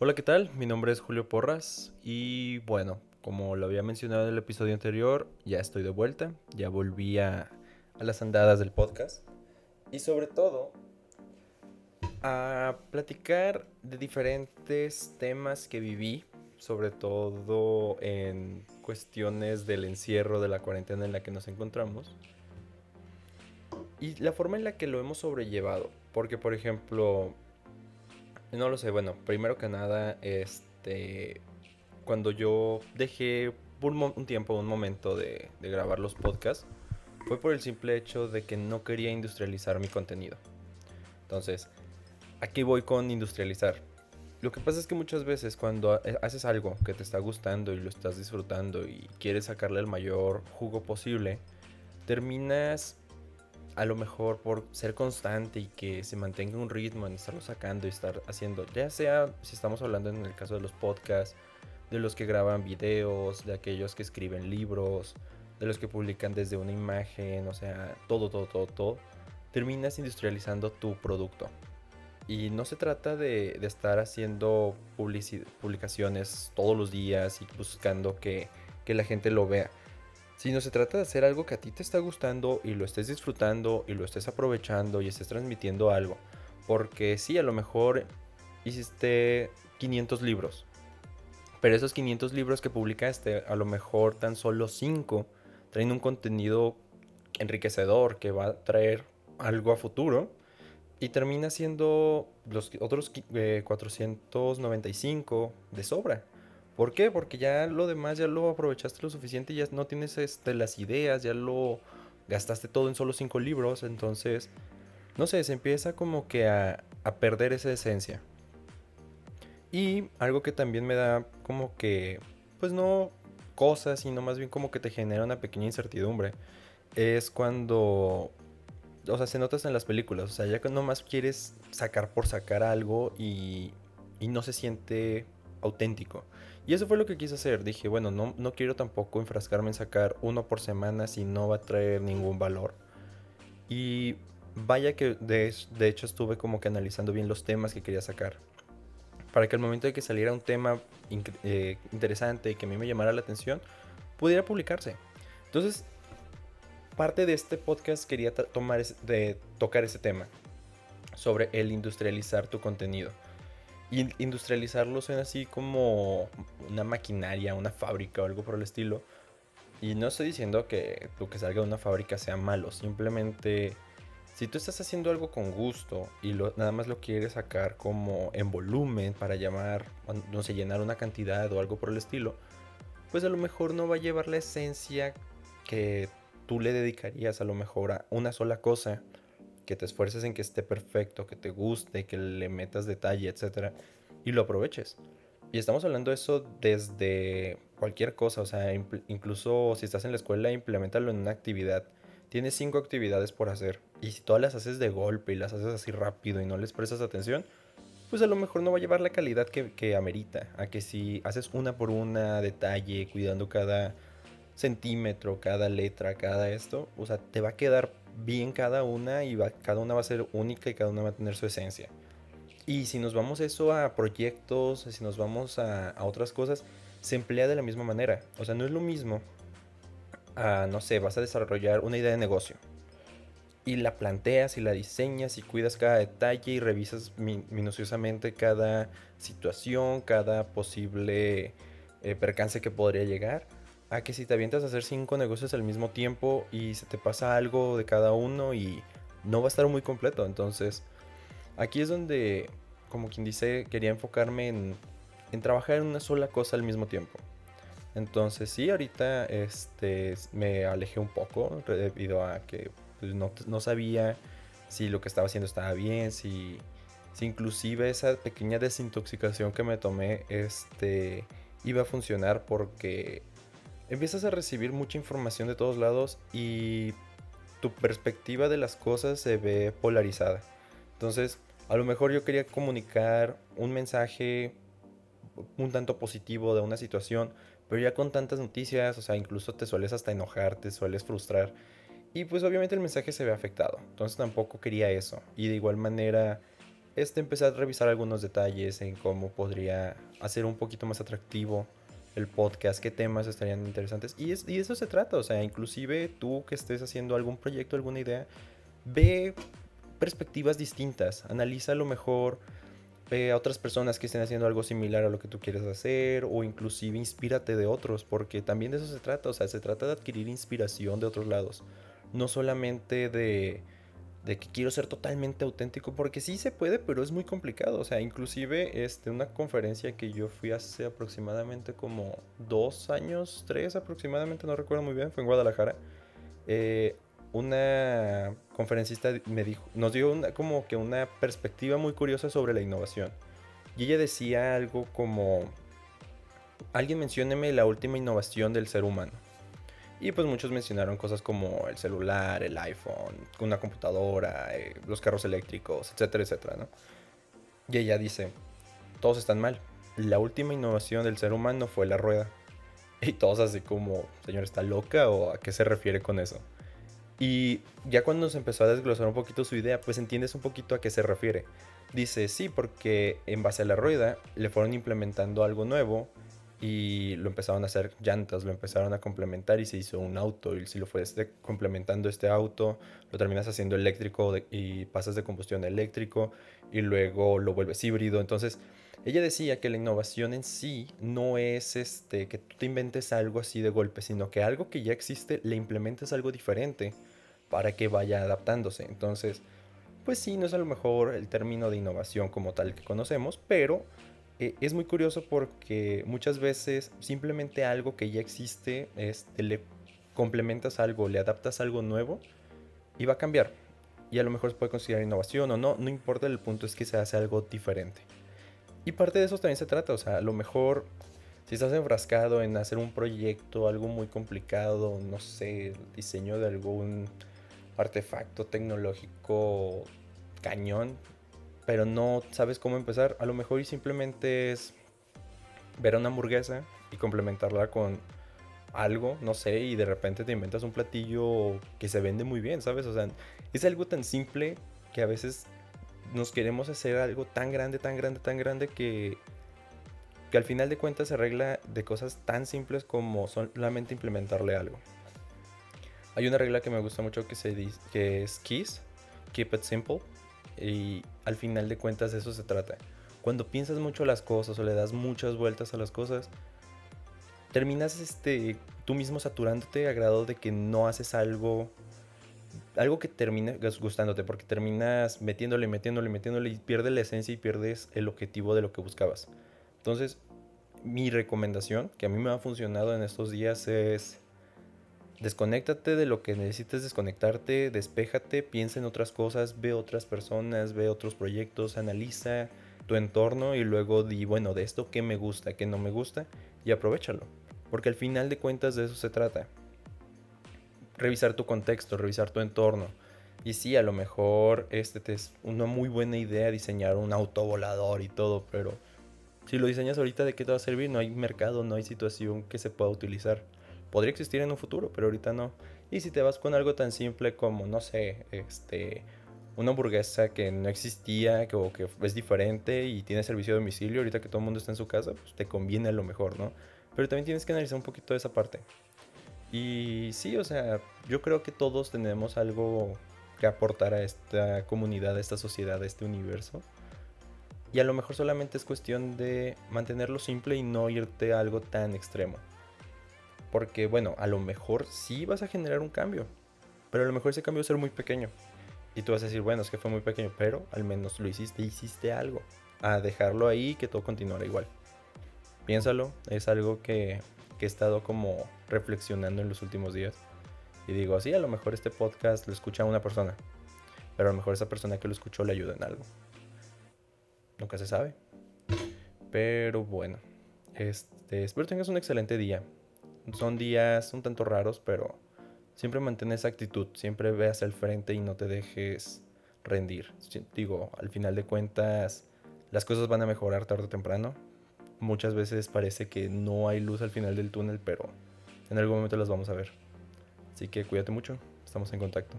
Hola, ¿qué tal? Mi nombre es Julio Porras y bueno, como lo había mencionado en el episodio anterior, ya estoy de vuelta, ya volví a, a las andadas del podcast y sobre todo a platicar de diferentes temas que viví, sobre todo en cuestiones del encierro, de la cuarentena en la que nos encontramos y la forma en la que lo hemos sobrellevado, porque por ejemplo, no lo sé, bueno, primero que nada, este, cuando yo dejé un, un tiempo, un momento de, grabar los podcasts, fue por el simple hecho de que no quería industrializar mi contenido. Entonces, aquí voy con industrializar. Lo que pasa es que muchas veces cuando ha- haces algo que te está gustando y lo estás disfrutando y quieres sacarle el mayor jugo posible, terminas a lo mejor por ser constante y que se mantenga un ritmo en estarlo sacando y estar haciendo, ya sea si estamos hablando en el caso de los podcasts, de los que graban videos, de aquellos que escriben libros, de los que publican desde una imagen, o sea, todo, todo, todo, todo, terminas industrializando tu producto. Y no se trata de, estar haciendo publicaciones todos los días y buscando que, que la gente lo vea sino se trata de hacer algo que a ti te está gustando y lo estés disfrutando y lo estés aprovechando y estés transmitiendo algo. Porque sí, a lo mejor hiciste 500 libros, pero esos 500 libros que publicaste, a lo mejor tan solo 5 traen un contenido enriquecedor que va a traer algo a futuro y termina siendo los otros eh, 495 de sobra. ¿Por qué? Porque ya lo demás ya lo aprovechaste lo suficiente ya no tienes este, las ideas, ya lo gastaste todo en solo cinco libros, entonces, no sé, se empieza como que a, perder esa esencia. Y algo que también me da como que, pues no cosas, sino más bien como que te genera una pequeña incertidumbre, es cuando, o sea, se notas en las películas, o sea, ya que nomás quieres sacar por sacar algo y no se siente auténtico. Y eso fue lo que quise hacer. Dije, bueno, no, no quiero tampoco enfrascarme en sacar uno por semana si no va a traer ningún valor. Y vaya que de, de hecho estuve como que analizando bien los temas que quería sacar. Para que al momento de que saliera un tema eh, interesante y que a mí me llamara la atención, pudiera publicarse. Entonces, parte de este podcast quería tomar de tocar ese tema sobre el industrializar tu contenido. Industrializarlo suena así como una maquinaria, una fábrica o algo por el estilo. Y no estoy diciendo que lo que salga de una fábrica sea malo, simplemente si tú estás haciendo algo con gusto y lo, nada más lo quieres sacar como en volumen para llamar, no sé, llenar una cantidad o algo por el estilo, pues a lo mejor no va a llevar la esencia que tú le dedicarías a lo mejor a una sola cosa que te esfuerces en que esté perfecto, que te guste, que le metas detalle, etcétera, y lo aproveches. Y estamos hablando de eso desde cualquier cosa, o sea, incluso si estás en la escuela, implementalo en una actividad. Tienes cinco actividades por hacer, y si todas las haces de golpe y las haces así rápido y no les prestas atención, pues a lo mejor no va a llevar la calidad que, que amerita. A que si haces una por una, detalle, cuidando cada centímetro, cada letra, cada esto, o sea, te va a quedar bien cada una y cada una va a ser única y cada una va a tener su esencia. Y si nos vamos eso a proyectos, si nos vamos a, otras cosas, se emplea de la misma manera. O sea, no es lo mismo no sé, vas a desarrollar una idea de negocio. Y la planteas y la diseñas y cuidas cada detalle y revisas mi- minuciosamente cada situación, cada posible eh, percance que podría llegar. A que si te avientas a hacer cinco negocios al mismo tiempo y se te pasa algo de cada uno y no va a estar muy completo. Entonces, aquí es donde, como quien dice, quería enfocarme en, trabajar en una sola cosa al mismo tiempo. Entonces, sí, ahorita este, me alejé un poco debido a que pues, no, no sabía si lo que estaba haciendo estaba bien, si, si inclusive esa pequeña desintoxicación que me tomé este, iba a funcionar porque empiezas a recibir mucha información de todos lados y tu perspectiva de las cosas se ve polarizada. Entonces, a lo mejor yo quería comunicar un mensaje un tanto positivo de una situación, pero ya con tantas noticias, o sea, incluso te sueles hasta enojar, te sueles frustrar. Y pues obviamente el mensaje se ve afectado. Entonces tampoco quería eso. Y de igual manera, este, empecé a revisar algunos detalles en cómo podría hacer un poquito más atractivo el podcast, qué temas estarían interesantes. Y, es, y eso se trata, o sea, inclusive tú que estés haciendo algún proyecto, alguna idea, ve perspectivas distintas, analiza a lo mejor ve a otras personas que estén haciendo algo similar a lo que tú quieres hacer o inclusive inspírate de otros, porque también de eso se trata, o sea, se trata de adquirir inspiración de otros lados, no solamente de de que quiero ser totalmente auténtico, porque sí se puede, pero es muy complicado. O sea, inclusive este, una conferencia que yo fui hace aproximadamente como dos años, tres aproximadamente, no recuerdo muy bien, fue en Guadalajara. Eh, una conferencista me dijo, nos dio una, como que una perspectiva muy curiosa sobre la innovación. Y ella decía algo como, alguien mencióneme la última innovación del ser humano. Y pues muchos mencionaron cosas como el celular, el iPhone, una computadora, eh, los carros eléctricos, etcétera, etcétera, ¿no? Y ella dice, todos están mal. La última innovación del ser humano fue la rueda. Y todos así como, señor, ¿está loca o a qué se refiere con eso? Y ya cuando se empezó a desglosar un poquito su idea, pues entiendes un poquito a qué se refiere. Dice, sí, porque en base a la rueda le fueron implementando algo nuevo y lo empezaron a hacer llantas, lo empezaron a complementar y se hizo un auto. Y si lo fuiste complementando este auto, lo terminas haciendo eléctrico y pasas de combustión a eléctrico y luego lo vuelves híbrido. Entonces, ella decía que la innovación en sí no es este que tú te inventes algo así de golpe, sino que algo que ya existe le implementes algo diferente para que vaya adaptándose. Entonces, pues sí, no es a lo mejor el término de innovación como tal que conocemos, pero eh, es muy curioso porque muchas veces simplemente algo que ya existe, le complementas algo, le adaptas algo nuevo y va a cambiar. Y a lo mejor se puede considerar innovación o no, no importa, el punto es que se hace algo diferente. Y parte de eso también se trata, o sea, a lo mejor si estás enfrascado en hacer un proyecto, algo muy complicado, no sé, diseño de algún artefacto tecnológico cañón, pero no sabes cómo empezar, a lo mejor y simplemente es ver una hamburguesa y complementarla con algo, no sé, y de repente te inventas un platillo que se vende muy bien, ¿sabes? O sea, es algo tan simple que a veces nos queremos hacer algo tan grande, tan grande, tan grande que, que al final de cuentas se arregla de cosas tan simples como solamente implementarle algo. Hay una regla que me gusta mucho que, se dice, que es KISS, Keep It Simple. Y al final de cuentas eso se trata. Cuando piensas mucho las cosas o le das muchas vueltas a las cosas, terminas este, tú mismo saturándote a grado de que no haces algo, algo que termine gustándote, porque terminas metiéndole, metiéndole, metiéndole y pierdes la esencia y pierdes el objetivo de lo que buscabas. Entonces, mi recomendación, que a mí me ha funcionado en estos días, es Desconéctate de lo que necesites desconectarte, despéjate, piensa en otras cosas, ve otras personas, ve otros proyectos, analiza tu entorno y luego di, bueno, de esto qué me gusta, qué no me gusta y aprovechalo. Porque al final de cuentas de eso se trata. Revisar tu contexto, revisar tu entorno. Y sí, a lo mejor este es una muy buena idea diseñar un auto volador y todo, pero si lo diseñas ahorita, ¿de qué te va a servir? No hay mercado, no hay situación que se pueda utilizar podría existir en un futuro, pero ahorita no. Y si te vas con algo tan simple como, no sé, este, una hamburguesa que no existía que, o que es diferente y tiene servicio de domicilio, ahorita que todo el mundo está en su casa, pues te conviene a lo mejor, ¿no? Pero también tienes que analizar un poquito esa parte. Y sí, o sea, yo creo que todos tenemos algo que aportar a esta comunidad, a esta sociedad, a este universo. Y a lo mejor solamente es cuestión de mantenerlo simple y no irte a algo tan extremo. Porque, bueno, a lo mejor sí vas a generar un cambio. Pero a lo mejor ese cambio va a ser muy pequeño. Y tú vas a decir, bueno, es que fue muy pequeño, pero al menos lo hiciste, hiciste algo. A dejarlo ahí que todo continuara igual. Piénsalo, es algo que, que he estado como reflexionando en los últimos días. Y digo, sí, a lo mejor este podcast lo escucha una persona. Pero a lo mejor esa persona que lo escuchó le ayuda en algo. Nunca se sabe. Pero bueno, este, espero tengas un excelente día son días un tanto raros, pero siempre mantén esa actitud, siempre ve hacia el frente y no te dejes rendir. Digo, al final de cuentas, las cosas van a mejorar tarde o temprano. Muchas veces parece que no hay luz al final del túnel, pero en algún momento las vamos a ver. Así que cuídate mucho, estamos en contacto.